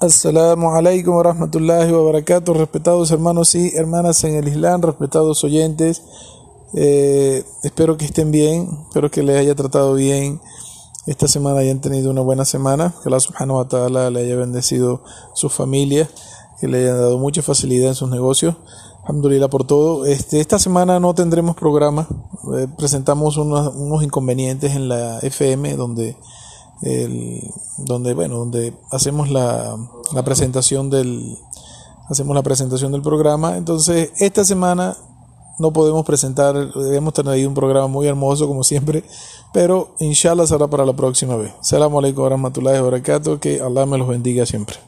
Assalamu alaikum wa rahmatullahi wa barakatuh, respetados hermanos y hermanas en el Islam, respetados oyentes. Eh, espero que estén bien, espero que les haya tratado bien esta semana, hayan tenido una buena semana, que Allah subhanahu wa ta'ala le haya bendecido su familia, que le haya dado mucha facilidad en sus negocios. Alhamdulillah por todo. Este, esta semana no tendremos programa, eh, presentamos unos, unos inconvenientes en la FM donde el, donde bueno donde hacemos la, la presentación del hacemos la presentación del programa. Entonces esta semana no podemos presentar debemos tener ahí un programa muy hermoso como siempre pero inshallah será para la próxima vez. Salam alaikum wa rahmatullahi wa barakatuh que Allah me los bendiga siempre